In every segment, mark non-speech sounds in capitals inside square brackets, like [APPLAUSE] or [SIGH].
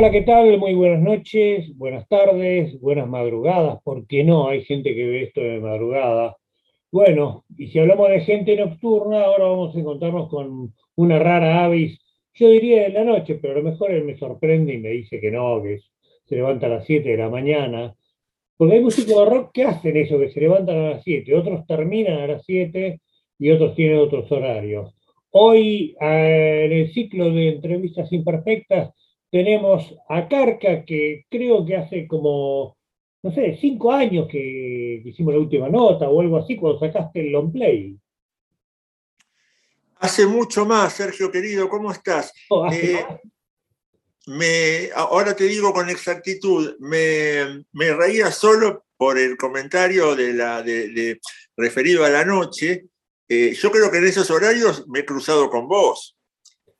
Hola, ¿qué tal? Muy buenas noches, buenas tardes, buenas madrugadas. ¿Por qué no? Hay gente que ve esto de madrugada. Bueno, y si hablamos de gente nocturna, ahora vamos a encontrarnos con una rara avis, yo diría de la noche, pero a lo mejor él me sorprende y me dice que no, que se levanta a las 7 de la mañana. Porque hay músicos de rock que hacen eso, que se levantan a las 7, otros terminan a las 7 y otros tienen otros horarios. Hoy, eh, en el ciclo de entrevistas imperfectas, tenemos a Carca, que creo que hace como, no sé, cinco años que, hicimos la última nota o algo así, cuando sacaste el long play. Hace mucho más, Sergio querido, ¿cómo estás? Oh, eh, me, ahora te digo con exactitud, me, reía solo por el comentario de la, de, referido a la noche. Eh, yo creo que en esos horarios me he cruzado con vos.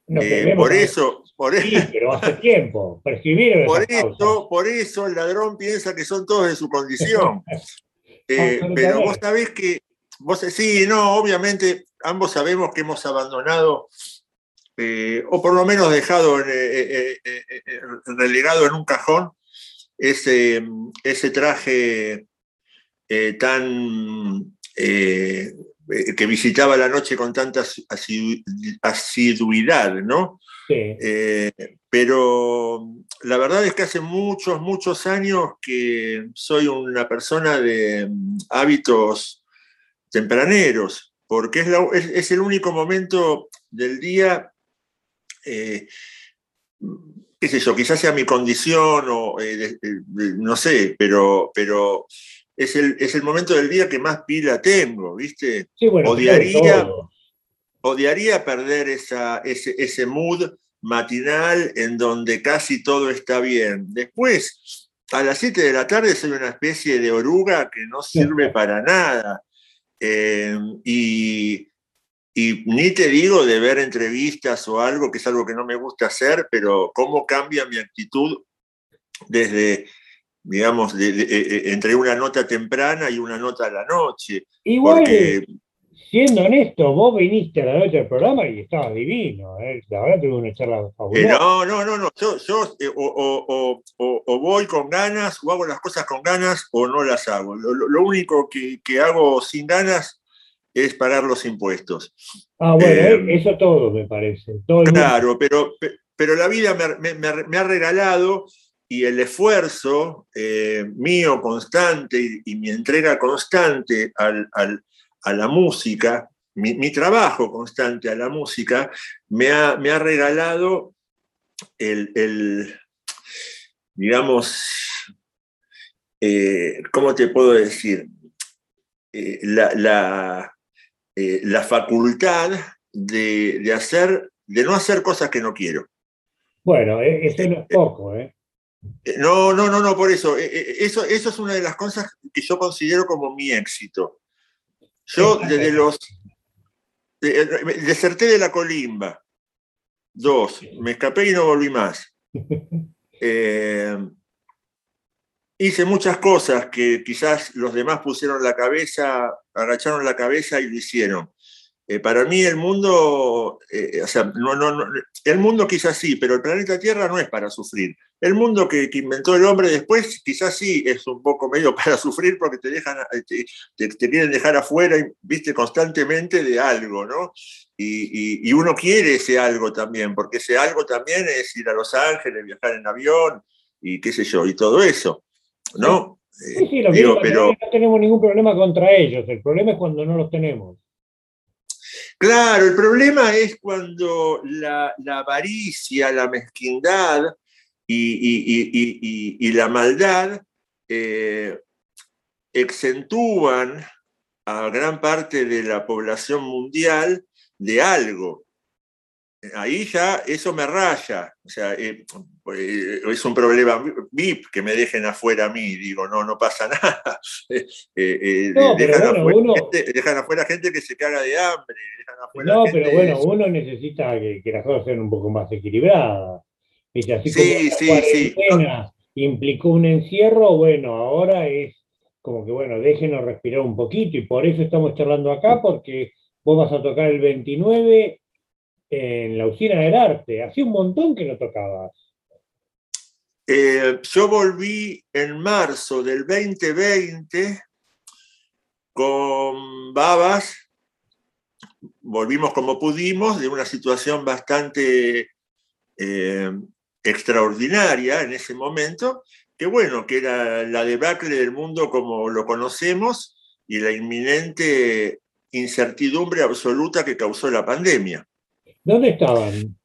Eh, por eso, por eso. pero hace tiempo. Por eso, por eso el ladrón piensa que son todos de su condición. [LAUGHS] Eh, pero vos sabés que, vos sí, no, obviamente ambos sabemos que hemos abandonado, eh, o por lo menos dejado relegado en un cajón ese, ese traje tan eh, que visitaba la noche con tanta asiduidad, ¿no? Sí. Eh, pero la verdad es que hace muchos, muchos años que soy una persona de mm, hábitos tempraneros, porque es, el único momento del día, eh, qué sé yo, quizás sea mi condición o no sé, pero, pero es el, momento del día que más pila tengo, ¿viste? odiaría, odiaría perder esa, ese, ese mood matinal en donde casi todo está bien. Después, a las 7 de la tarde soy una especie de oruga que no sirve para nada. Eh, y, y, ni te digo de ver entrevistas o algo, que es algo que no me gusta hacer, pero cómo cambia mi actitud desde digamos, de, eh, eh, entre una nota temprana y una nota a la noche. Igual, siendo honesto, vos viniste a la noche del programa y estabas divino, ¿eh? la verdad tuve una charla fabulosa. no, no, no, no, yo, yo o, o, voy con ganas, o hago las cosas con ganas, o no las hago. Lo, único que, que, hago sin ganas es pagar los impuestos. Ah, bueno, eso todo me parece. claro, pero, pero la vida me, me, me ha regalado y el esfuerzo eh, mío constante y, mi entrega constante a la música, mi, trabajo constante a la música, me ha, me ha regalado el, digamos, eh, ¿cómo te puedo decir? Eh, la, la, facultad de, de, hacer, de no hacer cosas que no quiero. Bueno, eso no es poco, ¿eh? Eh, no, no, no, no, por eso. Eh, eh, eso. Eso es una de las cosas que yo considero como mi éxito. Yo desde los... Deserté de la colimba. Dos, me escapé y no volví más. [LAUGHS] hice muchas cosas que quizás los demás pusieron la cabeza, agacharon la cabeza y lo hicieron. Para mí el mundo, o sea, no, no, el mundo quizás sí, pero el planeta Tierra no es para sufrir. El mundo que, inventó el hombre después, quizás sí es un poco medio [LAUGHS] para sufrir porque te dejan, te, quieren dejar afuera, viste, constantemente de algo, ¿no? Y, uno quiere ese algo también, porque ese algo también es ir a Los Ángeles, viajar en avión y qué sé yo, y todo eso, ¿no? Sí, sí, lo Digo, pero, no tenemos ningún problema contra ellos, el problema es cuando no los tenemos. Claro, el problema es cuando la, avaricia, la mezquindad, y, la maldad eh, a gran parte de la población mundial de algo. Ahí ya eso me raya, o sea, eh, eh, es un problema VIP que me dejen afuera a mí, digo, no, no pasa nada. dejan, afuera, gente, que se caga de hambre. no, pero bueno, uno necesita que, que las cosas sean un poco más equilibradas. Así sí, sí, sí. implicó un encierro, bueno, ahora es como que, bueno, déjenos respirar un poquito y por eso estamos charlando acá, porque vos vas a tocar el 29 en la usina del arte. Hacía un montón que no tocabas. Eh, yo volví en marzo del 2020 con Babas, volvimos como pudimos de una situación bastante eh, extraordinaria en ese momento, que bueno, que era la debacle del mundo como lo conocemos y la inminente incertidumbre absoluta que causó la pandemia. ¿Dónde estaban?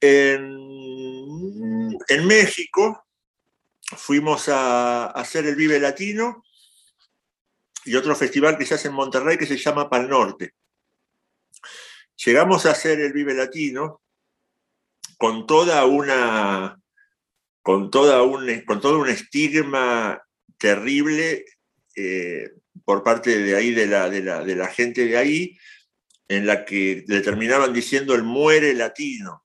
En, México fuimos a, hacer el Vive Latino y otro festival que se hace en Monterrey que se llama Pal Norte. Llegamos a hacer el Vive Latino con toda una con, toda un, con todo un estigma terrible eh, por parte de ahí, de la, de, la, gente de ahí, en la que le terminaban diciendo el muere latino.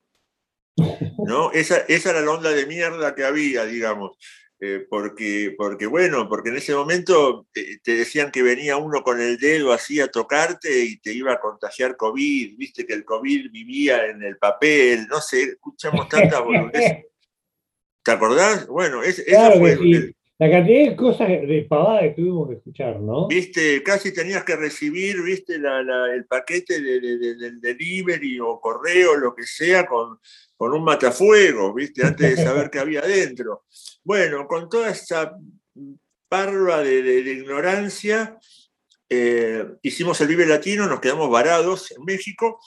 ¿no? Esa, esa era la onda de mierda que había, digamos. Eh, porque, porque, bueno, porque en ese momento te, decían que venía uno con el dedo así a tocarte y te iba a contagiar COVID, viste que el COVID vivía en el papel, no sé, escuchamos tantas [LAUGHS] boludeces. ¿Te acordás? Bueno, ese, fue la cantidad de cosas de pavada que tuvimos que escuchar, ¿no? Viste, casi tenías que recibir, viste, el paquete del delivery o correo, lo que sea, con, un matafuego, viste, antes de saber qué había adentro. Bueno, con toda esa parva de, ignorancia, eh, hicimos el Vive Latino, nos quedamos varados en México.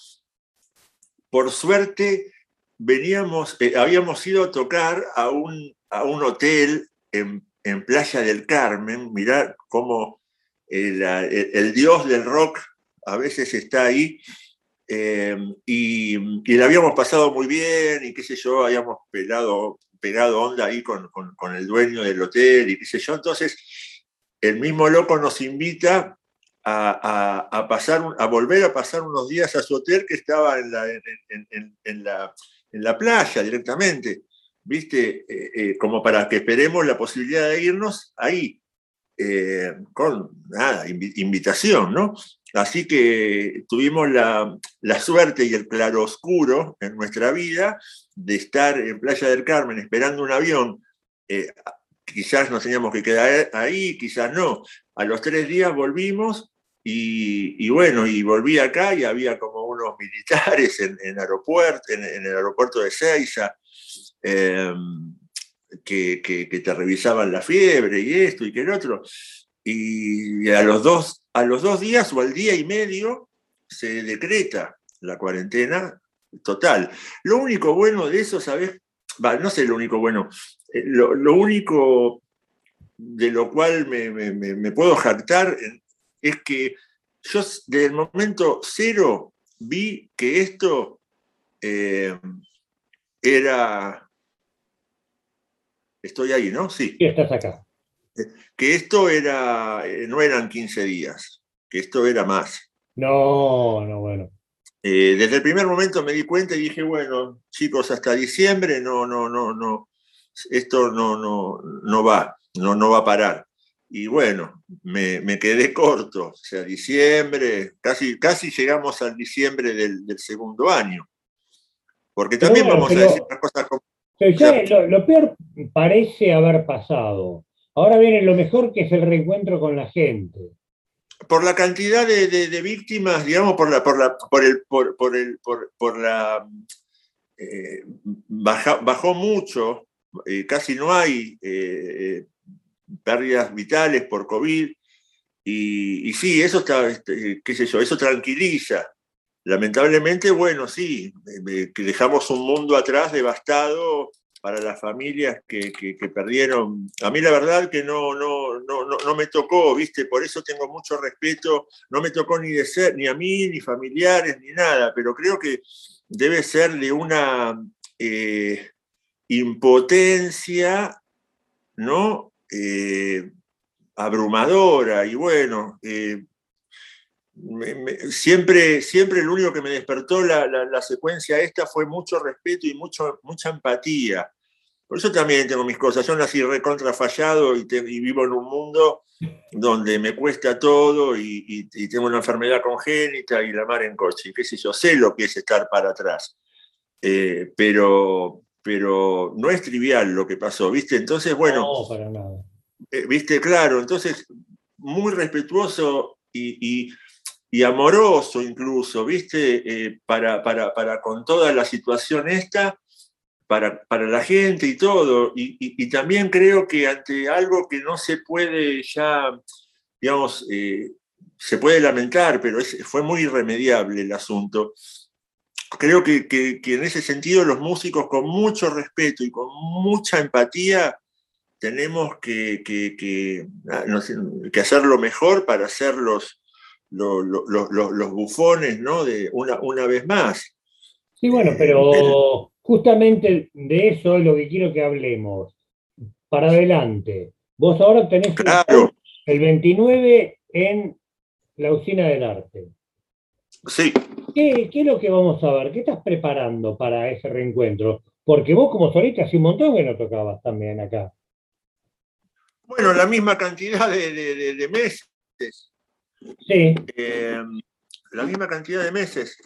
Por suerte, veníamos, eh, habíamos ido a tocar a un, a un hotel en en Playa del Carmen, mirá cómo el, dios del rock a veces está ahí, eh, y, y la habíamos pasado muy bien, y qué sé yo, habíamos pegado onda ahí con, el dueño del hotel, y qué sé yo, entonces el mismo loco nos invita a, pasar, a volver a pasar unos días a su hotel que estaba en la, en la, en la playa directamente. ¿Viste? Eh, eh, como para que esperemos la posibilidad de irnos ahí, eh, con nada, invitación, ¿no? Así que tuvimos la, suerte y el claroscuro en nuestra vida de estar en Playa del Carmen esperando un avión. quizás nos teníamos que quedar ahí, quizás no. A los tres días volvimos y, bueno, y volví acá y había como unos militares en, aeropuerto, en, en el aeropuerto de Seiza, Em, que, te revisaban la fiebre y esto y que el otro. Y a los, dos, a los dos días o al día y medio se decreta la cuarentena total. Lo único bueno de eso, ¿sabes? no sé lo único bueno, eh, lo, único de lo cual me, puedo jactar es que yo desde el momento cero vi que esto eh, era Estoy ahí, ¿no? Sí. Sí, estás acá. Que esto era, eh, no eran 15 días, que esto era más. No, no, bueno. Eh, desde el primer momento me di cuenta y dije, bueno, chicos, hasta diciembre no, no, no, no, esto no, no, no va, no, no va a parar. Y bueno, me, quedé corto, o sea, diciembre, casi, casi llegamos al diciembre del, segundo año. Porque también vamos a decir las cosas como lo, peor parece haber pasado. Ahora viene lo mejor que es el reencuentro con la gente. Por la cantidad de, víctimas, digamos, por la, por la, por el, por, el, por, la eh, bajó mucho, eh, casi no hay eh, pérdidas vitales por COVID. Y, y sí, eso está, este, qué sé yo, eso tranquiliza. Lamentablemente, bueno, sí, que dejamos un mundo atrás devastado para las familias que, perdieron. A mí la verdad que no, no, no, no, me tocó, ¿viste? Por eso tengo mucho respeto. No me tocó ni de ser, ni a mí, ni familiares, ni nada, pero creo que debe ser de una eh, impotencia, ¿no? Eh, abrumadora y bueno, eh, siempre, siempre lo único que me despertó la, secuencia esta fue mucho respeto y mucho, mucha empatía. Por eso también tengo mis cosas. Yo nací recontra fallado y, vivo en un mundo donde me cuesta todo y, tengo una enfermedad congénita y la mar en coche. ¿Qué sé yo? Sé lo que es estar para atrás. Eh, pero, pero no es trivial lo que pasó, ¿viste? Entonces, bueno. No, para nada. Eh, ¿Viste? Claro, entonces, muy respetuoso y, amoroso incluso, ¿viste? Eh, para, para, con toda la situación esta, para, para la gente y todo. Y, también creo que ante algo que no se puede ya, digamos, eh, se puede lamentar, pero fue muy irremediable el asunto creo que, en ese sentido los músicos con mucho respeto y con mucha empatía tenemos que, que, ah, hacer lo mejor para ser los, los, bufones, ¿no? De una, una vez más. Sí, bueno, eh, pero justamente de eso es lo que quiero que hablemos. Para adelante. Vos ahora tenés el 29 en la usina del arte. Sí. ¿Qué, es lo que vamos a ver? ¿Qué estás preparando para ese reencuentro? Porque vos como solista hace un montón que no tocabas también acá. Bueno, la misma cantidad de, meses. Sí. Eh, la misma cantidad de meses.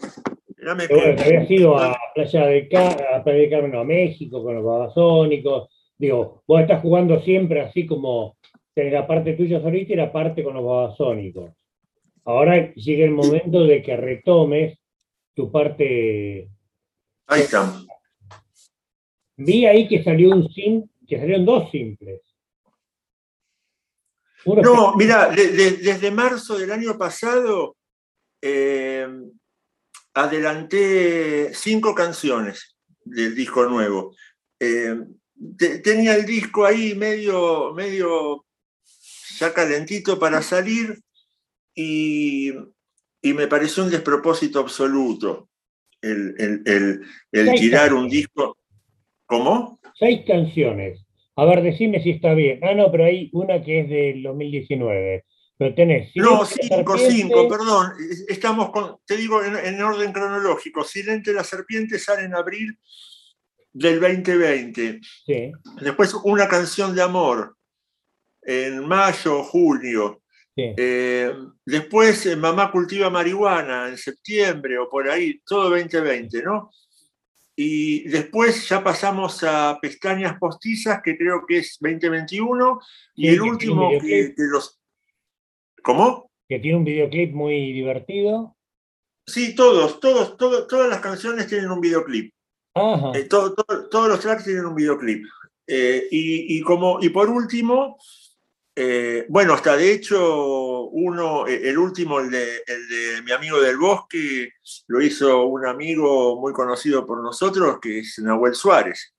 bueno, te habías ido a Playa de, a Playa de Carmen, a México, con los babasónicos. Digo, vos estás jugando siempre así como tenés la parte tuya solista y la parte con los babasónicos. Ahora llega el momento de que retomes tu parte. Ahí está. Vi ahí que salió un sim, que salieron dos simples. No, mira, desde marzo del año pasado eh, adelanté cinco canciones del disco nuevo. Eh, tenía el disco ahí medio, medio ya calentito para salir y, me pareció un despropósito absoluto el, tirar un disco. ¿Cómo? Seis canciones. A ver, decime si está bien. Ah, no, pero hay una que es del 2019. Pero tenés. No, cinco, cinco, perdón. Estamos con, te digo en, orden cronológico. Silente la serpiente sale en abril del 2020. Sí. Después una canción de amor en mayo, julio. Eh, después eh, Mamá cultiva marihuana en septiembre o por ahí, todo 2020, ¿no? Y después ya pasamos a Pestañas Postizas, que creo que es 2021, y el último que, los... ¿Cómo? Que tiene un videoclip muy divertido. Sí, todos, todos, todas las canciones tienen un videoclip. Eh, todos los tracks tienen un videoclip. y, como, y por último, eh, bueno, hasta de hecho, uno, eh, el último, el de, mi amigo del bosque, lo hizo un amigo muy conocido por nosotros, que es Nahuel Suárez.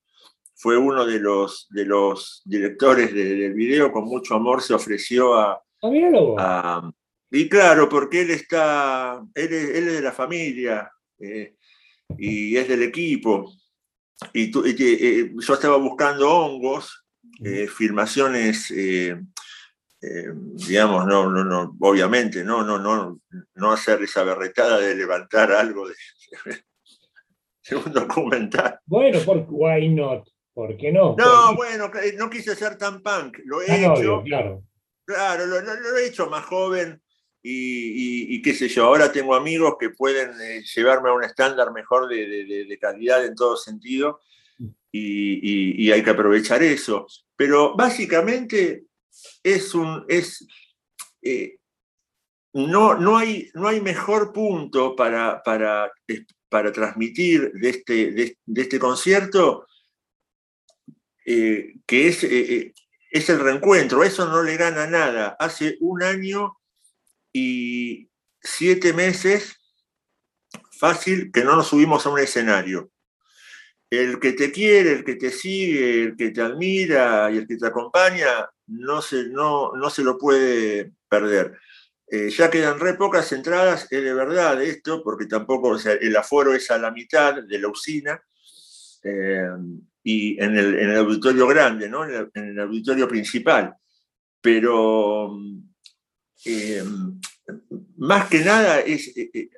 Fue uno de los, de los directores del video, con mucho amor se ofreció a... Ah, y claro, porque él está, él es, de la familia eh, y es del equipo. Y, yo estaba buscando hongos, filmaciones eh, digamos, no, no, no, obviamente, no, no, no, no hacer esa berretada de levantar algo de, [LAUGHS] un documental. Bueno, por why not? ¿Por qué no? No, bueno, no quise ser tan punk, lo he ah, hecho. claro. Claro, lo, he hecho más joven y, qué sé yo, ahora tengo amigos que pueden eh, llevarme a un estándar mejor de, calidad en todo sentido mm. y, hay que aprovechar eso. Pero básicamente es un. Es, eh, no, no, hay, no hay mejor punto para, para, para transmitir de este, de, este concierto eh, que es, eh, es el reencuentro. Eso no le gana nada. Hace un año y siete meses fácil que no nos subimos a un escenario el que te quiere, el que te sigue, el que te admira y el que te acompaña, no se, no, no se lo puede perder. Eh, ya quedan re pocas entradas, es de verdad esto, porque tampoco el aforo es a la mitad de la usina, eh, y en el, auditorio grande, ¿no? en, el, auditorio principal. Pero eh, más que nada, es,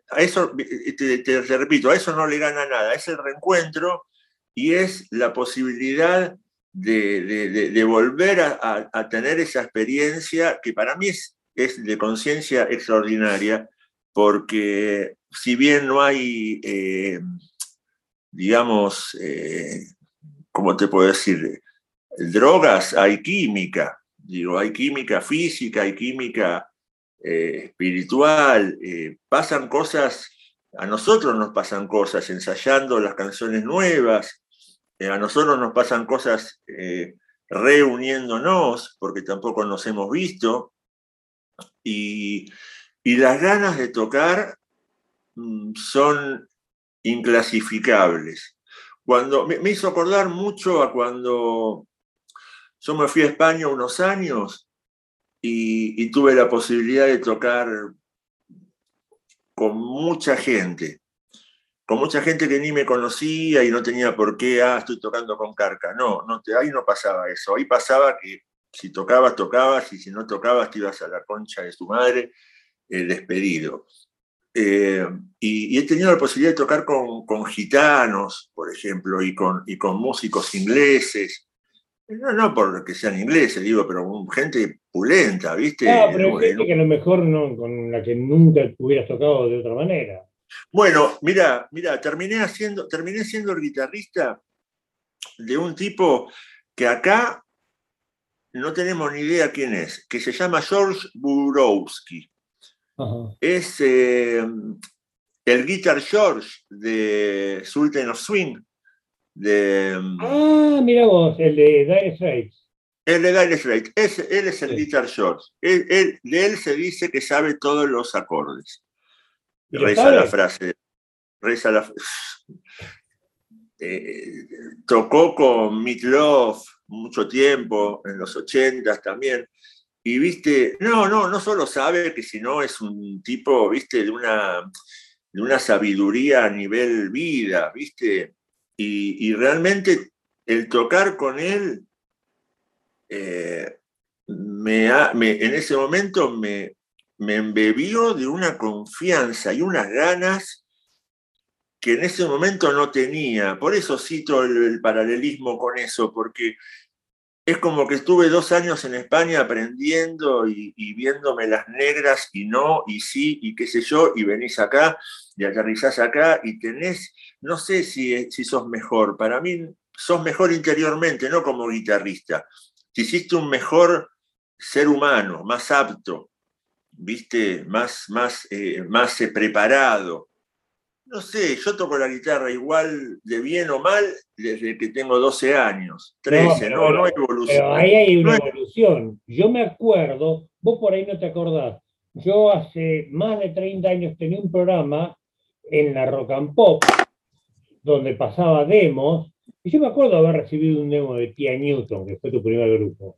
a eso, te, te, repito, a eso no le gana nada, es el reencuentro y es la posibilidad de, volver a, tener esa experiencia que para mí es, de conciencia extraordinaria, porque si bien no hay, eh, digamos, eh, ¿cómo te puedo decir? Drogas, hay química, digo, hay química física, hay química eh, espiritual, pasan cosas, a nosotros nos pasan cosas ensayando las canciones nuevas, a nosotros nos pasan cosas reuniéndonos, porque tampoco nos hemos visto, y, las ganas de tocar mm, son inclasificables. Cuando, me, hizo acordar mucho a cuando yo me fui a España unos años y, y tuve la posibilidad de tocar con mucha gente con mucha gente que ni me conocía y no tenía por qué, ah, estoy tocando con Carca. No, no ahí no pasaba eso. Ahí pasaba que si tocabas, tocabas, y si no tocabas, te ibas a la concha de tu madre, el despedido. Eh, y, he tenido la posibilidad de tocar con, con gitanos, por ejemplo, y con, y con músicos ingleses. No, no porque sean ingleses, digo, pero gente pulenta, ¿viste? Ah, pero gente que a lo mejor no, con la que nunca hubieras tocado de otra manera. Bueno, mira, mira, terminé haciendo, terminé siendo el guitarrista de un tipo que acá no tenemos ni idea quién es, que se llama George Burowski. Es eh, el Guitar George de Sultan of Swing. De, ah, mira vos, el de Dire Straits. El de Dire Straits. él es el Guitar George. de él se dice que sabe todos los acordes. Reza la frase. Reza la eh, tocó con Love mucho tiempo, en los ochentas también. Y viste, no, no, no solo sabe que sino es un tipo, viste, de una, de una sabiduría a nivel vida, viste. Y, realmente el tocar con él eh, me, en ese momento me, me embebió de una confianza y unas ganas que en ese momento no tenía. Por eso cito el, paralelismo con eso, porque es como que estuve dos años en España aprendiendo y, viéndome las negras y no, y sí, y qué sé yo, y venís acá y aterrizás acá y tenés, no sé si, si sos mejor, para mí sos mejor interiormente, no como guitarrista. Si hiciste un mejor ser humano, más apto, viste, más, más, eh, más eh, preparado. No sé, yo toco la guitarra igual de bien o mal desde que tengo 12 años, 13, no, no, hay evolución. Pero ahí hay una evolución. Yo me acuerdo, vos por ahí no te acordás, yo hace más de 30 años tenía un programa en la Rock and Pop donde pasaba demos, y yo me acuerdo haber recibido un demo de Tia Newton, que fue tu primer grupo.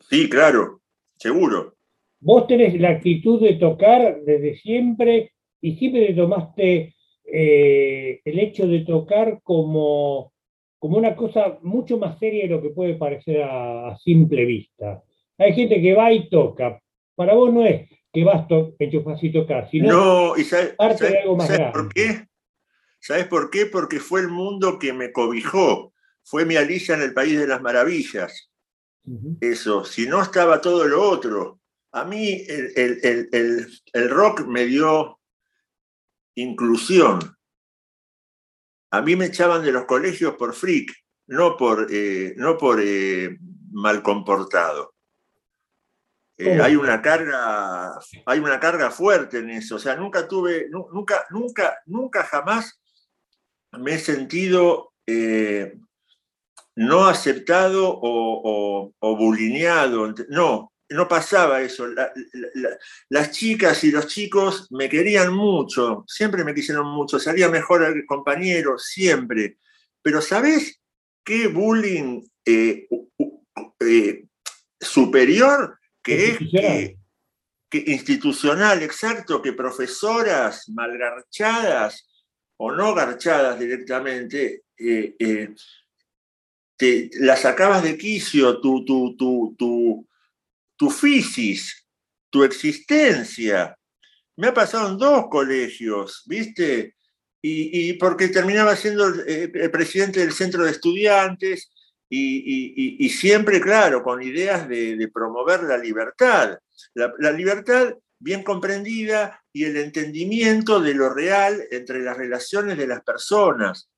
Sí, claro, seguro. Vos tenés la actitud de tocar desde siempre y siempre te tomaste eh, el hecho de tocar como, como una cosa mucho más seria de lo que puede parecer a, simple vista. Hay gente que va y toca. Para vos no es que vas, enchufas y tocas, sino no, y parte de algo más ¿sabes por qué? ¿Sabes por qué? Porque fue el mundo que me cobijó. Fue mi Alicia en el País de las Maravillas. Eso, si no estaba todo lo otro. A mí el, rock me dio inclusión. A mí me echaban de los colegios por freak, no por, eh, no por eh, mal comportado. Eh, hay una carga, hay una carga fuerte en eso. O sea, nunca tuve, nunca, nunca, nunca jamás me he sentido no aceptado o, o, o bulineado. No, no pasaba eso. las chicas y los chicos me querían mucho, siempre me quisieron mucho, salía mejor el compañero, siempre. Pero ¿sabes qué bullying eh, eh, superior que es que, institucional, exacto, que profesoras malgarchadas o no garchadas directamente, eh, te, las sacabas de quicio, tu, tu, tu, tu tu fisis, tu existencia. Me ha pasado en dos colegios, ¿viste? Y, porque terminaba siendo el, presidente del centro de estudiantes y, siempre, claro, con ideas de, promover la libertad. La, libertad bien comprendida y el entendimiento de lo real entre las relaciones de las personas.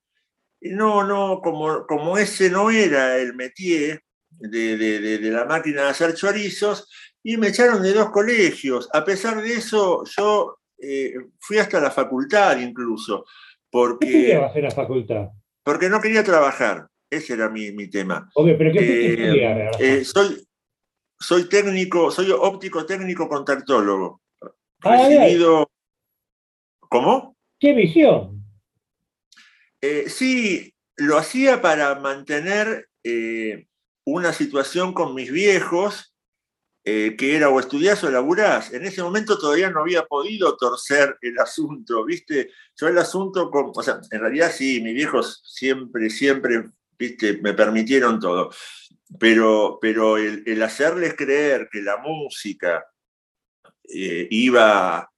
no, no, como, como ese no era el métier de, la máquina de hacer chorizos, y me echaron de dos colegios. A pesar de eso, yo eh, fui hasta la facultad incluso. Porque, ¿Qué quería hacer la facultad? Porque no quería trabajar. Ese era mi, tema. pero ¿qué eh, eh, soy, soy técnico, soy óptico técnico contactólogo. Ah, recibido. ¿Cómo? ¿Qué visión? Sí, lo hacía para mantener una situación con mis viejos, que era o estudiás o laburás. En ese momento todavía no había podido torcer el asunto, ¿viste? Yo el asunto, con, o sea, en realidad sí, mis viejos siempre, siempre me permitieron todo. Pero, pero el, hacerles creer que la música eh, iba,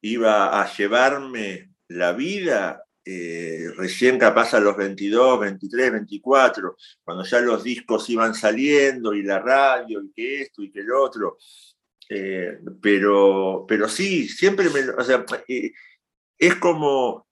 iba a llevarme la vida, eh, recién capaz a los 22, 23, 24, cuando ya los discos iban saliendo y la radio y que esto y que el otro. Eh, pero, pero sí, siempre me... Sea, es como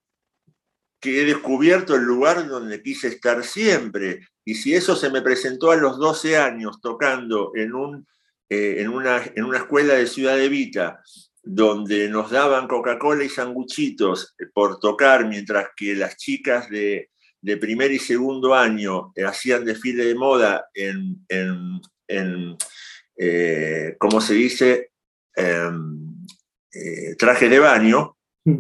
que he descubierto el lugar donde quise estar siempre. Y si eso se me presentó a los 12 años tocando en, un, eh, en, una, en una escuela de Ciudad de Vita, donde nos daban Coca-Cola y sanguchitos por tocar, mientras que las chicas de, primer y segundo año hacían desfile de moda en, en, eh, ¿cómo se dice?, em, eh, traje de baño. Mm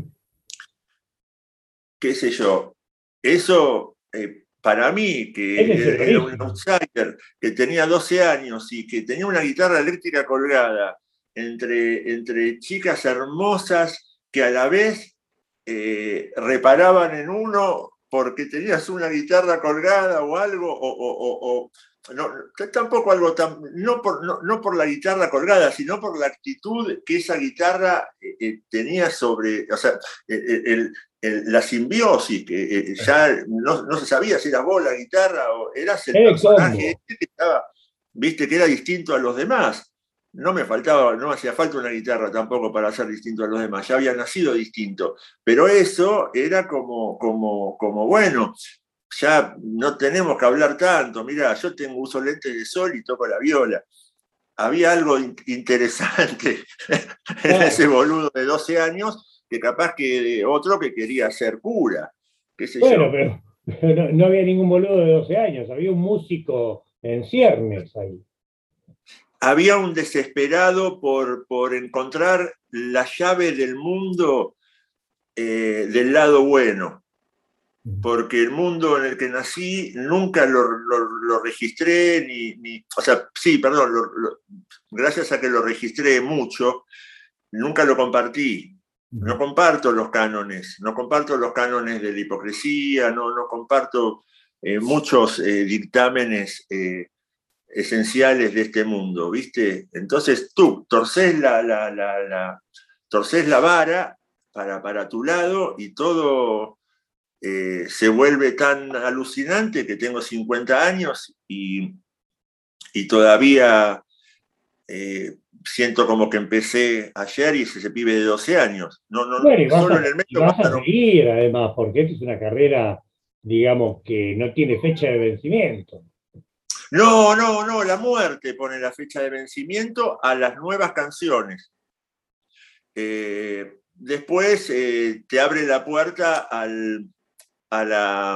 qué sé yo, eso eh, para mí, que era un outsider, que tenía 12 años y que tenía una guitarra eléctrica colgada entre, entre chicas hermosas que a la vez eh, reparaban en uno porque tenías una guitarra colgada o algo, o, no, tampoco algo tan, no por, no, por la guitarra colgada, sino por la actitud que esa guitarra eh, tenía sobre, o sea, el, la simbiosis, que eh, ya no, se sabía si era vos la guitarra o eras el personaje este que estaba, viste, que era distinto a los demás. No me faltaba, no hacía falta una guitarra tampoco para ser distinto a los demás, ya había nacido distinto. Pero eso era como, como, como bueno, ya no tenemos que hablar tanto. Mira, yo tengo uso lentes de sol y toco la viola. Había algo interesante [LAUGHS] en ese boludo de 12 años que capaz que otro que quería ser cura. bueno, pero [LAUGHS] no, había ningún boludo de 12 años, había un músico en ciernes ahí. Había un desesperado por, por encontrar la llave del mundo eh, del lado bueno, porque el mundo en el que nací nunca lo, registré, ni, o sea, sí, perdón, gracias a que lo registré mucho, nunca lo compartí. No comparto los cánones, no comparto los cánones de la hipocresía, no, no comparto eh, muchos eh, dictámenes eh, esenciales de este mundo, ¿viste? Entonces tú torces la, la, la, la vara para, para, tu lado y todo se vuelve tan alucinante que tengo 50 años y, y todavía siento como que empecé ayer y ese, pibe de 12 años. No, no, solo en el medio. vas a seguir, además, porque esta es una carrera, digamos, que no tiene fecha de vencimiento. No, no, no, la muerte pone la fecha de vencimiento a las nuevas canciones. Eh, después eh, te abre la puerta al, a, la,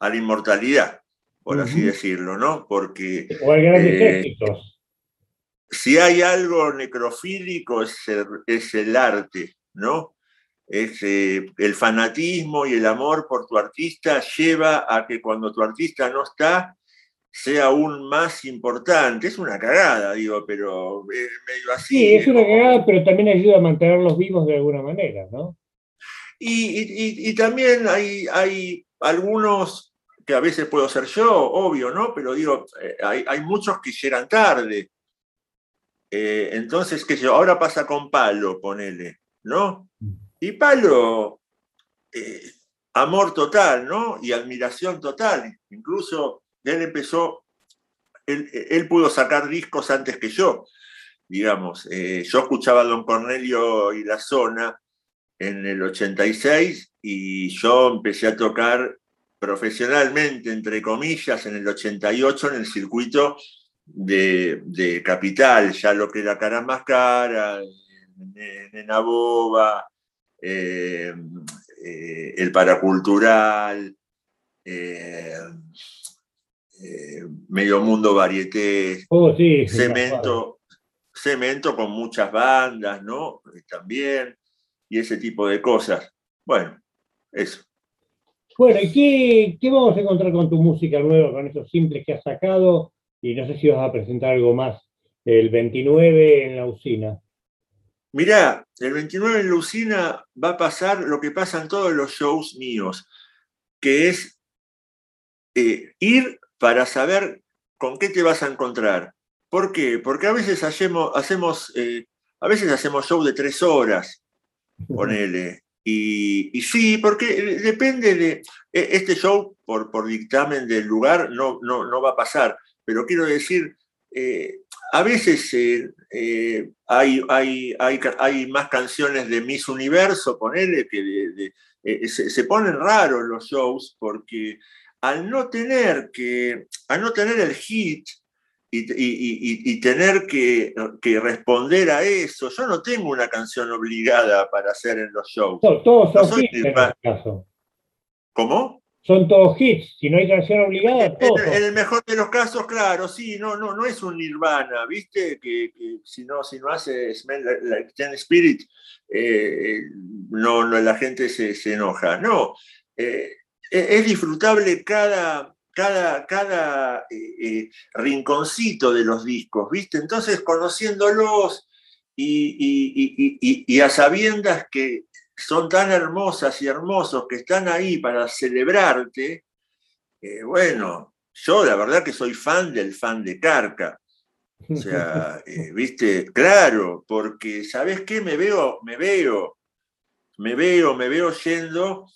a la inmortalidad, por así decirlo, ¿no? Porque... O hay grandes eh, éxitos si hay algo necrofílico es el, arte, ¿no? Es, eh, el fanatismo y el amor por tu artista lleva a que cuando tu artista no está, sea aún más importante. Es una cagada, digo, pero es medio así. Sí, es una cagada, pero también ayuda a mantenerlos vivos de alguna manera, ¿no? Y, también hay, hay algunos que a veces puedo ser yo, obvio, ¿no? Pero digo, eh, hay, hay muchos que llegan tarde. Eh, entonces, qué sé yo, ahora pasa con Palo, ponele, ¿no? Y Palo, eh, amor total, ¿no? Y admiración total. Incluso él empezó, él, pudo sacar discos antes que yo, digamos. Eh, yo escuchaba a Don Cornelio y La Zona en el 86 y yo empecé a tocar profesionalmente, entre comillas, en el 88 en el circuito de, Capital, ya lo que era Cara Más Cara, Nena Boba, eh, eh, el Paracultural, eh, Medio Mundo Varieté, oh, Cemento, Cemento con muchas bandas, ¿no? También, y ese tipo de cosas. Bueno, eso. Bueno, ¿y qué, vamos a encontrar con tu música nueva, con esos simples que has sacado? Y no sé si vas a presentar algo más el 29 en la usina. Mirá, el 29 en la usina va a pasar lo que pasa en todos los shows míos, que es eh, ir para saber con qué te vas a encontrar. ¿Por qué? Porque a veces hacemos, hacemos eh, a veces hacemos show de tres horas, ponele, y, sí, porque depende de. E, este show, por, por dictamen del lugar, no, no, va a pasar. Pero quiero decir, eh, a veces eh, eh, hay, hay, hay, hay, más canciones de Miss Universo, ponele, que de, se, se, ponen raros los shows porque al no tener que, al no tener el hit, y, tener que, responder a eso. Yo no tengo una canción obligada para hacer en los shows. todos son hits en este caso. ¿Cómo? Son todos hits. Si no hay canción obligada, todos. En, el mejor de los casos, claro, sí, no, no, no es un nirvana, ¿viste? Que, si, no, si no hace Smell Like Ten Spirit, eh, no, no, la gente se, enoja. No, eh, es disfrutable cada, cada, cada eh, rinconcito de los discos, ¿viste? Entonces, conociéndolos y, y, a sabiendas que son tan hermosas y hermosos que están ahí para celebrarte, eh, bueno, yo la verdad que soy fan del fan de Carca. O sea, [LAUGHS] viste, claro, porque ¿sabes qué? Me veo, me veo, me veo, me veo yendo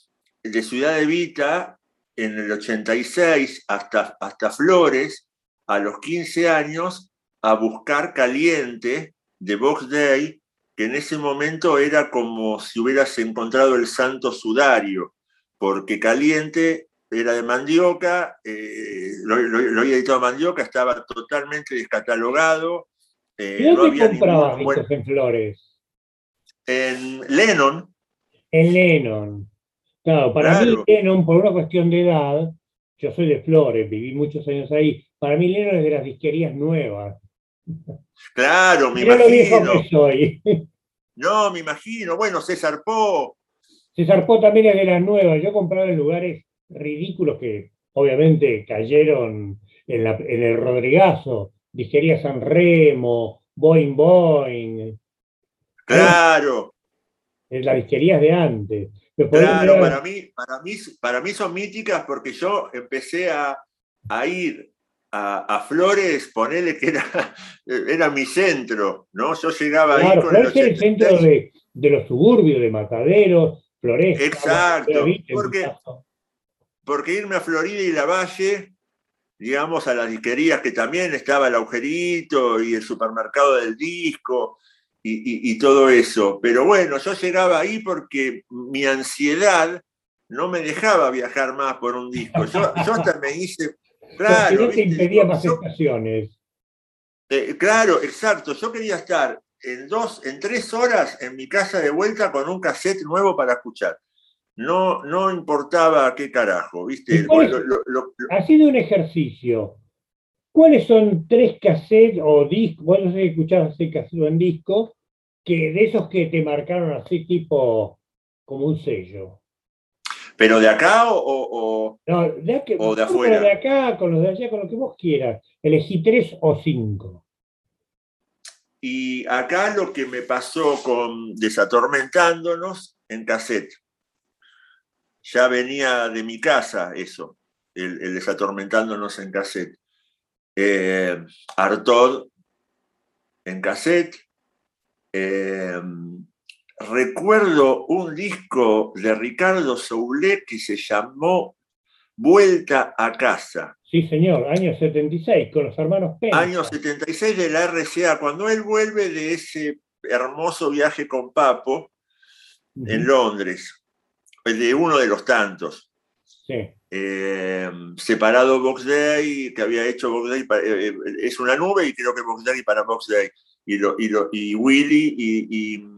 de Ciudad de Vita en el 86 hasta, hasta Flores, a los 15 años, a buscar Caliente de Box Day, que en ese momento era como si hubieras encontrado el santo sudario, porque Caliente era de mandioca, eh, lo, había editado mandioca, estaba totalmente descatalogado. Eh, ¿Dónde comprabas en Flores? En Lennon. En Lennon. Claro, para mí Lennon, por una cuestión de edad, yo soy de Flores, viví muchos años ahí, para mí Lennon es de las disquerías nuevas. Claro, me imagino. que soy. No, me imagino. Bueno, César Po. César Po también es de las nuevas. Yo compraba en lugares ridículos que obviamente cayeron en, el Rodrigazo. Disquería San Remo, Boing Boing. Claro. En las disquerías de antes. Claro, para mí, para, mí, para mí son míticas porque yo empecé a, ir a, Flores, ponele que era, [LAUGHS] era mi centro, ¿no? Yo llegaba ahí con el, el centro de, los suburbios, de Mataderos, Flores. Exacto, porque, porque irme a Florida y la Valle, digamos, a las disquerías que también estaba el agujerito y el supermercado del disco, y, todo eso. Pero bueno, yo llegaba ahí porque mi ansiedad no me dejaba viajar más por un disco. Yo, hasta me hice. Claro. Te impedía más estaciones. Eh, claro, exacto. Yo quería estar en dos, en tres horas en mi casa de vuelta con un cassette nuevo para escuchar. No, no importaba qué carajo, ¿viste? ha sido un ejercicio. ¿Cuáles son tres cassettes o discos? Vos no sé si escuchabas ese cassette en disco, que de esos que te marcaron así tipo como un sello. ¿Pero de acá o, no, de, o de afuera? de acá, con los de allá, con lo que vos quieras. Elegí tres o cinco. Y acá lo que me pasó con Desatormentándonos en cassette. Ya venía de mi casa eso, el, Desatormentándonos en cassette. Eh, Artod en cassette, Em, recuerdo un disco de Ricardo Soulet que se llamó Vuelta a casa. Sí, señor, año 76, con los hermanos Pérez. Año 76 de la RCA, cuando él vuelve de ese hermoso viaje con Papo, en Londres, de uno de los tantos. Sí. Eh, separado Box Day, que había hecho Box Day, eh, es una nube y creo que Box Day para Box Day. Y, lo, y, lo, y Willy y, y,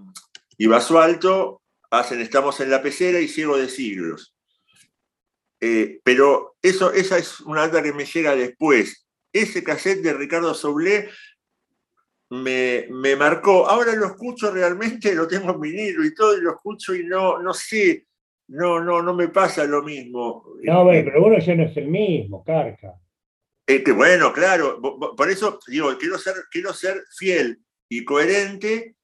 y, Basualto hacen Estamos en la pecera y Ciego de Siglos. Eh, pero eso, esa es una data que me llega después. Ese cassette de Ricardo Soblé me, me, marcó. Ahora lo escucho realmente, lo tengo en vinilo y todo, y lo escucho y no, no sé, no, no, no me pasa lo mismo. No, pero uno ya no es el mismo, Carca. Es que bueno, claro, por eso digo, quiero ser, quiero ser fiel y coherente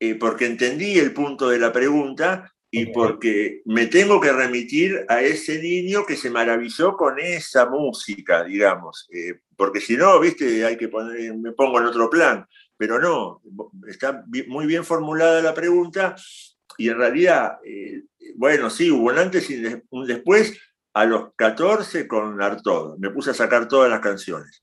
eh, porque entendí el punto de la pregunta y porque me tengo que remitir a ese niño que se maravilló con esa música, digamos, eh, porque si no, viste, hay que poner, me pongo en otro plan, pero no, está muy bien formulada la pregunta y en realidad, eh, bueno, sí, hubo un antes y un después, a los 14 con Artod, me puse a sacar todas las canciones.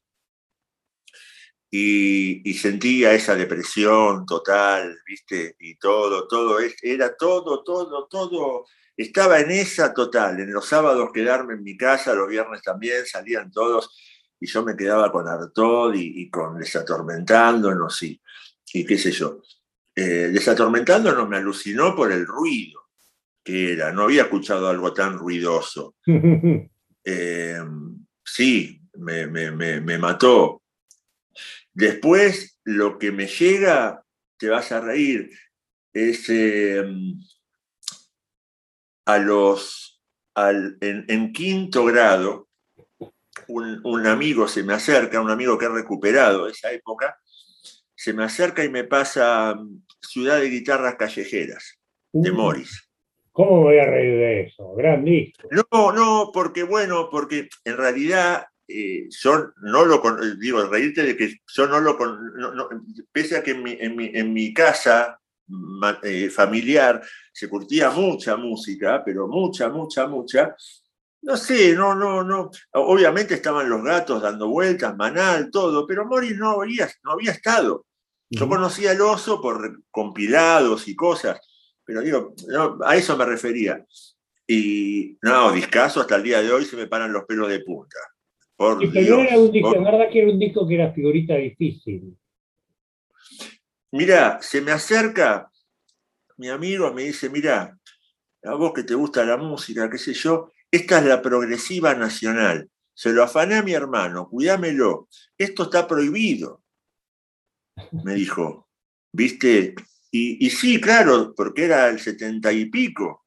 Y, sentía esa depresión total, ¿viste? Y todo, todo, era todo, todo, todo, estaba en esa total. En los sábados quedarme en mi casa, los viernes también, salían todos, y yo me quedaba con Artod y, con Desatormentándonos y, y qué sé yo. Eh, Desatormentándonos me alucinó por el ruido que era, no había escuchado algo tan ruidoso. [LAUGHS] Eh, sí, me, me, me mató. Después, lo que me llega, te vas a reír, es em, a los, en, quinto grado, un, amigo se me acerca, un amigo que he recuperado esa época, se me acerca y me pasa em, Ciudad de Guitarras Callejeras, de Morris. ¿Cómo voy a reír de eso? Gran disco. No, no, porque bueno, porque en realidad eh, yo no lo digo, reírte de que yo no lo pese a que en mi, casa eh, familiar se curtía mucha música, pero mucha, mucha, mucha. No sé, no, no, no. Obviamente estaban los gatos dando vueltas, Manal, todo, pero Morris no había, no había estado. Yo conocía el oso por compilados y cosas, pero digo, a eso me refería. Y no, discaso hasta el día de hoy se me paran los pelos de punta. Por era un disco, verdad que era un disco que era figurita difícil. Mira, se me acerca mi amigo, me dice, mira, a vos que te gusta la música, qué sé yo, esta es la progresiva nacional. Se lo afané a mi hermano, cuidámelo. Esto está prohibido. Me dijo, ¿viste? Y, sí, claro, porque era el setenta y pico.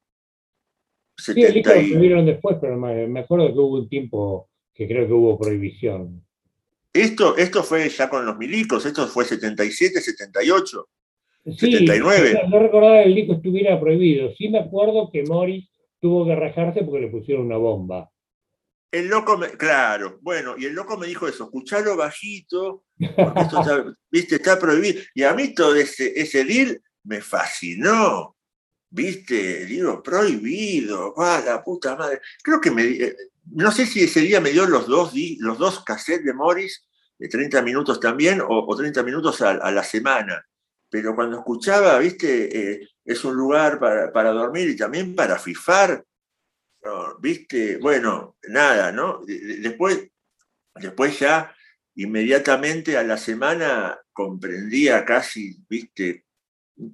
Sí, el disco lo después, pero me acuerdo que hubo un tiempo que creo que hubo prohibición. Esto, esto fue ya con los milicos, esto fue 77, 78, 79. No, recordaba que el disco estuviera prohibido. Sí me acuerdo que Morris tuvo que rajarse porque le pusieron una bomba. El loco, me, claro, bueno, y el loco me dijo eso, escuchalo bajito, porque esto [LAUGHS] está, viste, está prohibido. Y a mí todo ese, ese deal me fascinó, viste, digo, prohibido, va la puta madre. Creo que me, eh, no sé si ese día me dio los dos, los dos cassettes de Morris, de 30 minutos también, o, 30 minutos a, la semana. Pero cuando escuchaba, viste, eh, es un lugar para, dormir y también para fifar, viste, bueno, nada, ¿no? Después, después ya, inmediatamente a la semana, comprendía casi, viste,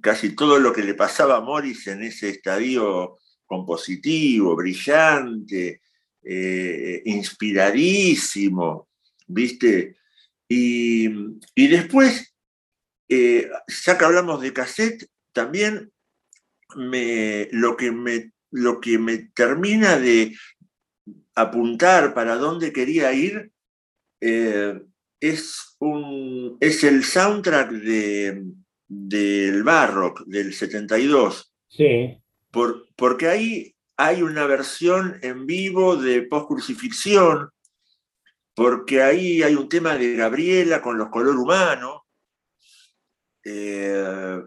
casi todo lo que le pasaba a Morris en ese estadio compositivo, brillante, eh, inspiradísimo, ¿viste? Y, después, eh, ya que hablamos de cassette, también me, lo, que me, lo que me termina de apuntar para dónde quería ir eh, es, un, es el soundtrack de, del Barrock del 72. Sí. Por, porque ahí hay una versión en vivo de post-crucifixión, porque ahí hay un tema de Gabriela con los color humano, eh,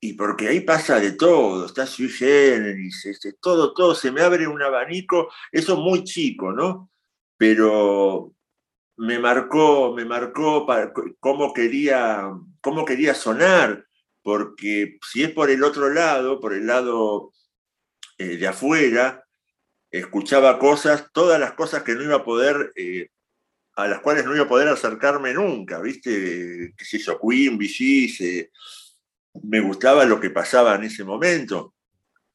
y porque ahí pasa de todo, está sui generis, este, todo, todo, se me abre un abanico, eso muy chico, ¿no? Pero me marcó, me marcó para, cómo, quería, cómo quería sonar, porque si es por el otro lado, por el lado eh, de afuera, escuchaba cosas, todas las cosas que no iba a poder, eh, a las cuales no iba a poder acercarme nunca, ¿viste? ¿Qué sé yo? Queen, VGs, me gustaba lo que pasaba en ese momento.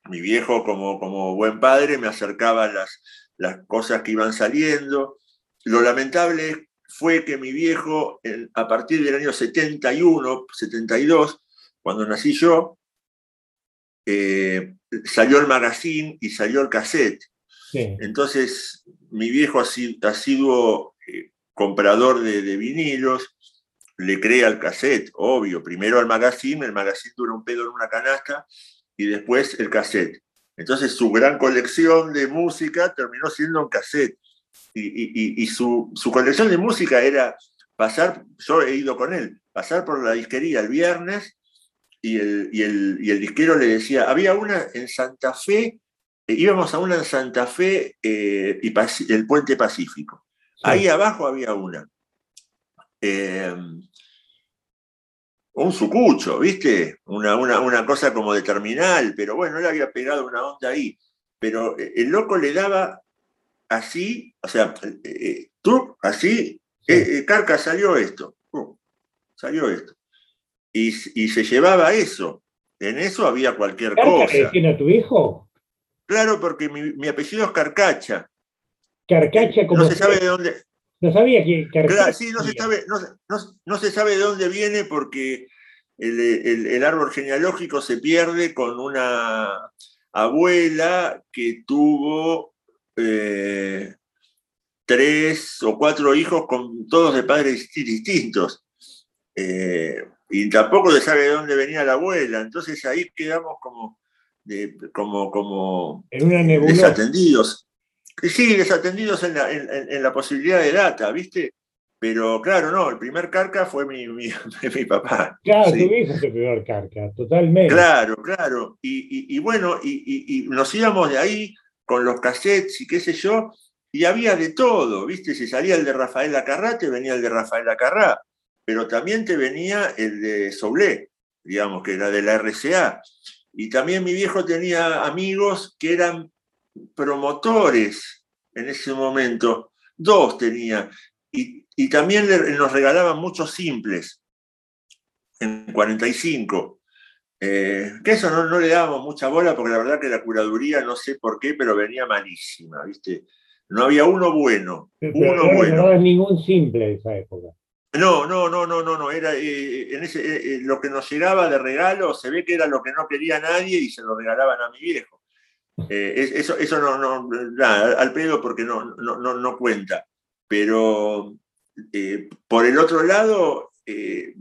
Mi viejo, como, como buen padre, me acercaba las, las cosas que iban saliendo. Lo lamentable fue que mi viejo, a partir del año 71, 72, cuando nací yo, eh, salió el magazine y salió el cassette. Entonces, mi viejo ha sido, eh, comprador de, de, vinilos, le crea el cassette, obvio. Primero al magazine, el magazine dura un pedo en una canasta y después el cassette. Entonces su gran colección de música terminó siendo un cassette. Y, su, colección de música era pasar, yo he ido con él, pasar por la disquería el viernes y el, el, disquero le decía, había una en Santa Fe, eh, íbamos a una en Santa Fe eh, y el Puente Pacífico. Ahí abajo había una. Eh, un sucucho, ¿viste? Una, una, cosa como de terminal, pero bueno, le había pegado una onda ahí. Pero el loco le daba así, o sea, eh, eh, tú, así, Carca salió esto, salió esto. Y, se llevaba eso. En eso había cualquier cosa. ¿Quién a tu hijo? Claro, porque mi, apellido es Carcacha. Carcacha como. No se sabe de dónde. No sabía que... Claro, sí, no se, sabe, no, se sabe de dónde viene porque el, árbol genealógico se pierde con una abuela que tuvo eh, tres o cuatro hijos con todos de padres distintos. Eh, y tampoco se sabe de dónde venía la abuela. Entonces ahí quedamos como, como, como en desatendidos. Sí, desatendidos en la, en, la, posibilidad de data, ¿viste? Pero claro, no, el primer carca fue mi, mi, [LAUGHS] papá. Claro, sí. tuviste el primer carca, totalmente. Claro, claro. Y, y, bueno, y, nos íbamos de ahí con los cassettes y qué sé yo, y había de todo, ¿viste? Si salía el de Rafael Acarrá, te venía el de Rafael Acarrá, pero también te venía el de Soblé, digamos, que era de la RCA. Y también mi viejo tenía amigos que eran promotores en ese momento, dos tenía, y, también nos regalaban muchos simples en 45. Eh, que eso no, le dábamos mucha bola porque la verdad que la curaduría, no sé por qué, pero venía malísima, ¿viste? No había uno bueno. uno bueno. No es ningún simple de esa época. No, no, no, no, no, no. Era eh, en ese, eh, lo que nos llegaba de regalo, se ve que era lo que no quería nadie y se lo regalaban a mi viejo. Eh, eso eso no, no al pedo porque no, no, no, cuenta. Pero eh, por el otro lado, eh,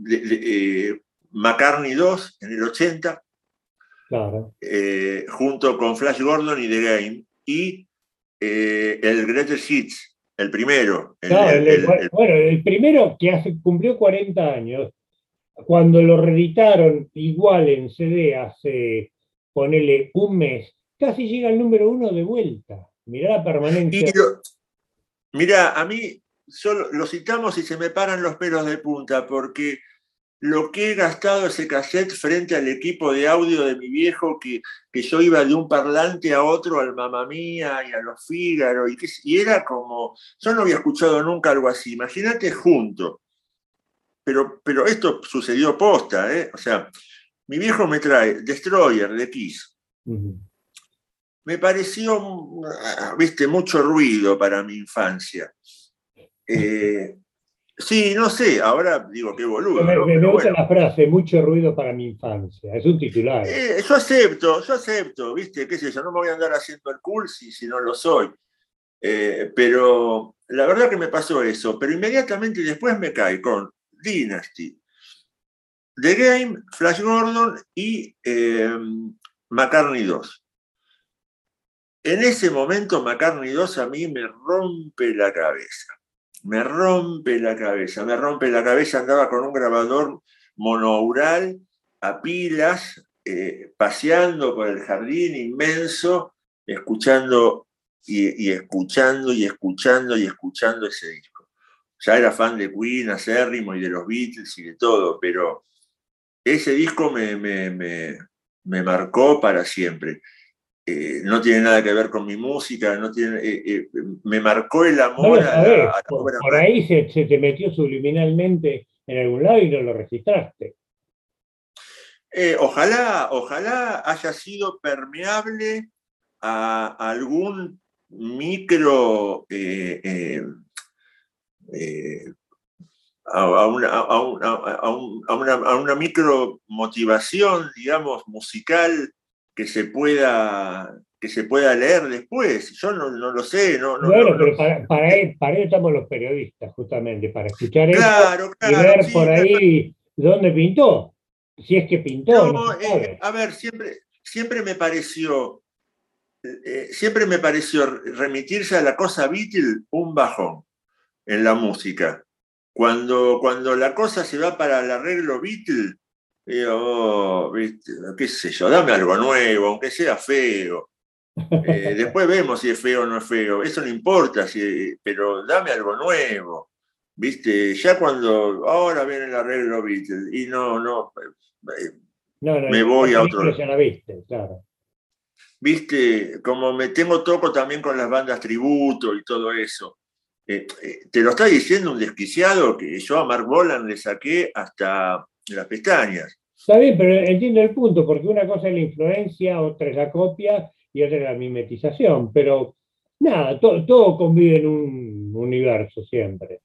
McCartney 2 en el 80, junto con Flash Gordon y The Game, y el Greatest Hits, el primero. bueno, el primero que hace, cumplió 40 años, cuando lo reeditaron igual en CD hace, ponele, un mes, casi llega al número uno de vuelta. Mirá la permanencia. mirá, a mí solo lo citamos y se me paran los pelos de punta, porque lo que he gastado ese cassette frente al equipo de audio de mi viejo, que, que yo iba de un parlante a otro, al Mamá Mía y a los Fígaro, y, que, y era como, yo no había escuchado nunca algo así, imagínate junto. Pero, pero esto sucedió posta, ¿eh? O sea, mi viejo me trae Destroyer de Kiss me pareció, viste, mucho ruido para mi infancia. Eh, sí, no sé, ahora digo qué boludo. Me, gusta la frase, mucho ruido para mi infancia, es un titular. Eh, yo acepto, yo acepto, viste, qué sé yo, no me voy a andar haciendo el cool si, no lo soy. Eh, pero la verdad que me pasó eso, pero inmediatamente después me cae con Dynasty, The Game, Flash Gordon y McCartney 2. En ese momento McCartney 2 a mí me rompe la cabeza. Me rompe la cabeza, me rompe la cabeza. Andaba con un grabador monoural a pilas, eh, paseando por el jardín inmenso, escuchando y, escuchando y escuchando y escuchando ese disco. Ya era fan de Queen, acérrimo y de los Beatles y de todo, pero ese disco me, me marcó para siempre. Eh, no tiene nada que ver con mi música, no tiene, me marcó el amor a, la, por, ahí se, te metió subliminalmente en algún lado y no lo registraste. ojalá, ojalá haya sido permeable a, algún micro a, una, a, una, micro motivación, digamos, musical que se pueda que se pueda leer después. Yo no, lo sé. No, bueno, pero para, para, eso estamos los periodistas, justamente, para escuchar claro, y ver por ahí dónde pintó, si es que pintó. Eh, a ver, siempre, siempre me pareció, eh, siempre me pareció remitirse a la cosa Beatle un bajón en la música. Cuando, cuando la cosa se va para el arreglo Beatle, digo, oh, qué sé yo, dame algo nuevo, aunque sea feo. Eh, [LAUGHS] después vemos si es feo o no es feo, eso no importa, pero dame algo nuevo. ¿Viste? Ya cuando ahora viene el arreglo Beatle y no, no, eh, me voy a otro. Ya la viste, claro. Viste, como me tengo toco también con las bandas tributo y todo eso. Eh, eh, te lo está diciendo un desquiciado que yo a Mark Bolan le saqué hasta las pestañas. Está bien, pero entiendo el punto, porque una cosa es la influencia, otra es la copia y otra es la mimetización, pero nada, todo convive en un universo siempre.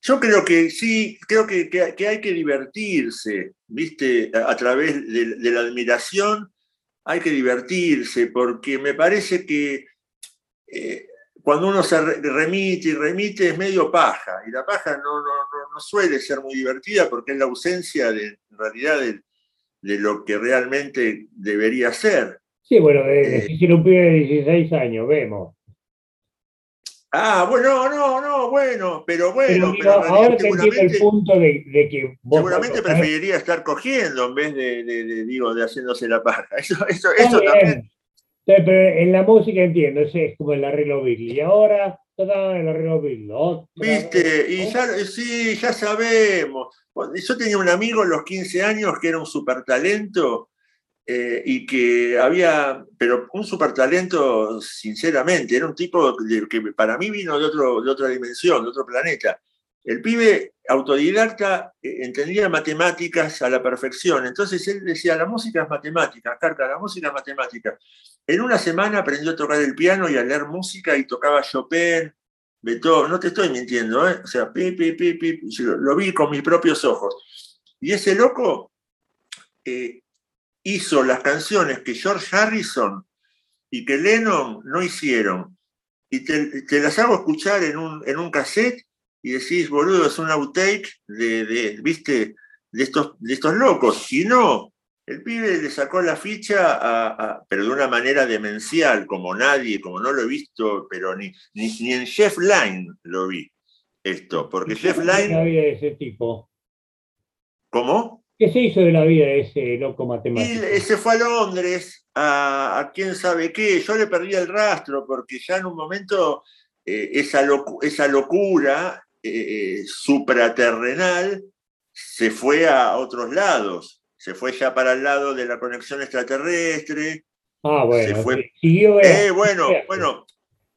Yo creo que sí, creo que, hay que divertirse, ¿viste? A, través de, la admiración hay que divertirse, porque me parece que eh, cuando uno se remite y remite es medio paja, y la paja no, no, suele ser muy divertida porque es la ausencia de, en realidad de, lo que realmente debería ser. Sí, bueno, de, eh, un pibe de 16 años, vemos. Ah, bueno, no, no, bueno, pero bueno. ahora te entiendo el punto de, que Seguramente preferiría estar cogiendo en vez de, digo, de haciéndose la paja. [LAUGHS] Eso, eso, eso también pero en la música entiendo, es como el arreglo Beatle. Y ahora, el. Viste, y ya, sí, ya sabemos. Yo tenía un amigo en los 15 años que era un super talento eh, y que había, pero un super talento, sinceramente, era un tipo que para mí vino de, otro, de otra dimensión, de otro planeta. El pibe autodidacta eh, entendía matemáticas a la perfección, entonces él decía, la música es matemática, carta, la música es matemática. En una semana aprendió a tocar el piano y a leer música y tocaba Chopin, Beethoven, no te estoy mintiendo, ¿eh? o sea, pi, pi, pi, pi, lo, vi con mis propios ojos. Y ese loco eh, hizo las canciones que George Harrison y que Lennon no hicieron. Y te, las hago escuchar en un, en un cassette y decís, boludo, es un outtake de, de, ¿viste? de, estos, de estos locos. Y no, el pibe le sacó la ficha, pero de una manera demencial, como nadie, como no lo he visto, pero ni, ni, en Jeff Line lo vi esto, porque Jeff Line... la vida de ese tipo? ¿Cómo? ¿Qué se hizo de la vida de ese loco matemático? Y se fue a Londres, a, quién sabe qué. Yo le perdí el rastro porque ya en un momento eh, esa, esa, locura eh, eh, supraterrenal se fue a otros lados se fue ya para el lado de la conexión extraterrestre. Ah, bueno. Se fue... eh, bueno, bueno,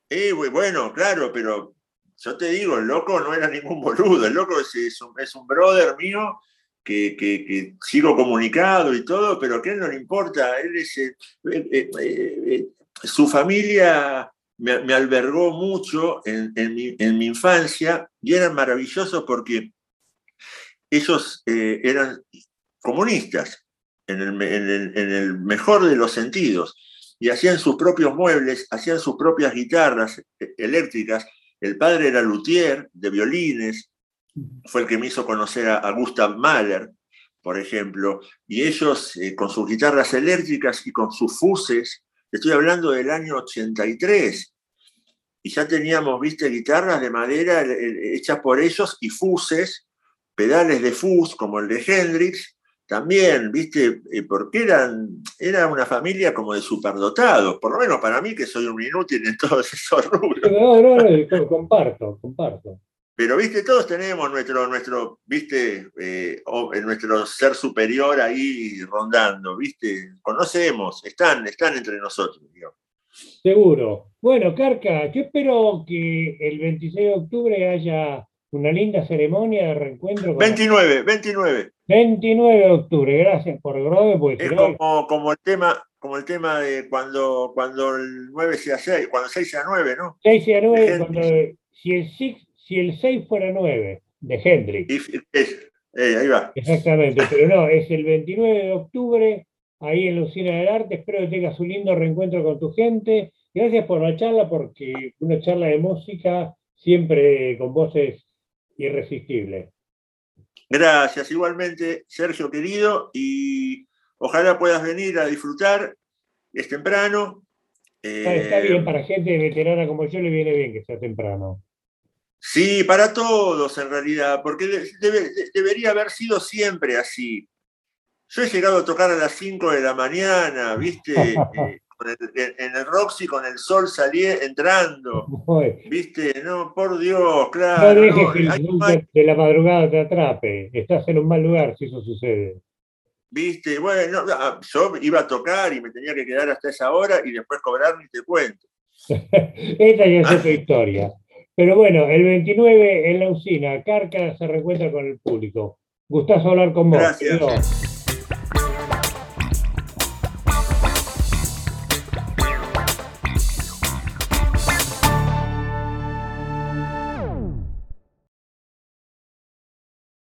eh, bueno, claro, pero yo te digo, el loco no era ningún boludo, el loco es, un, es un, brother mío que, que, sigo comunicado y todo, pero que a él no le importa, él es, eh, eh, eh, su familia me, albergó mucho en, mi, infancia y eran maravillosos porque ellos eran comunistas, en el, mejor de los sentidos, y hacían sus propios muebles, hacían sus propias guitarras eh, eléctricas. El padre era luthier de violines, fue el que me hizo conocer a, Gustav Mahler, por ejemplo, y ellos eh, con sus guitarras eléctricas y con sus fuses, estoy hablando del año 83, y ya teníamos, viste, guitarras de madera eh, hechas por ellos y fuses, pedales de fus como el de Hendrix, también, ¿viste? Eh, porque eran, era una familia como de superdotados, por lo menos para mí que soy un inútil en [LAUGHS] todos esos rubros. No, no, no, comparto, comparto. Pero, viste, todos tenemos nuestro, nuestro viste, eh, nuestro ser superior ahí rondando, viste, conocemos, están, están entre nosotros, Seguro. Bueno, Carca, yo espero que el 26 de octubre haya una linda ceremonia de reencuentro. 29, 29. 29 de octubre, gracias por el Porque es como, como, el tema, como el tema de cuando, cuando el 9 sea 6, cuando el 6 sea 9, ¿no? 6 sea 9, cuando, si, el 6, si el 6 fuera 9, de Hendrix. Eh, ahí va. Exactamente, pero no, es el 29 de octubre, ahí en Lucina del Arte. Espero que tengas un lindo reencuentro con tu gente. Gracias por la charla, porque una charla de música siempre con voces irresistibles. Gracias, igualmente, Sergio querido, y ojalá puedas venir a disfrutar. Es temprano. está bien, eh, para gente veterana como yo le viene bien que sea temprano. Sí, para todos en realidad, porque debería haber sido siempre así. Yo he llegado a tocar a las 5 de la mañana, ¿viste? [LAUGHS] Eh, en el Roxy con el sol salía entrando. ¿Viste? No, por Dios, claro. No dejes que de la madrugada te atrape. Estás en un mal lugar si eso sucede. ¿Viste? Bueno, ah, yo iba a tocar y me tenía que quedar hasta esa hora y después cobrar ni te cuento. [LAUGHS] Esta ya es otra historia. Pero bueno, el 29 en la usina, Carca se reencuentra con el público. Gustazo hablar con vos. Gracias.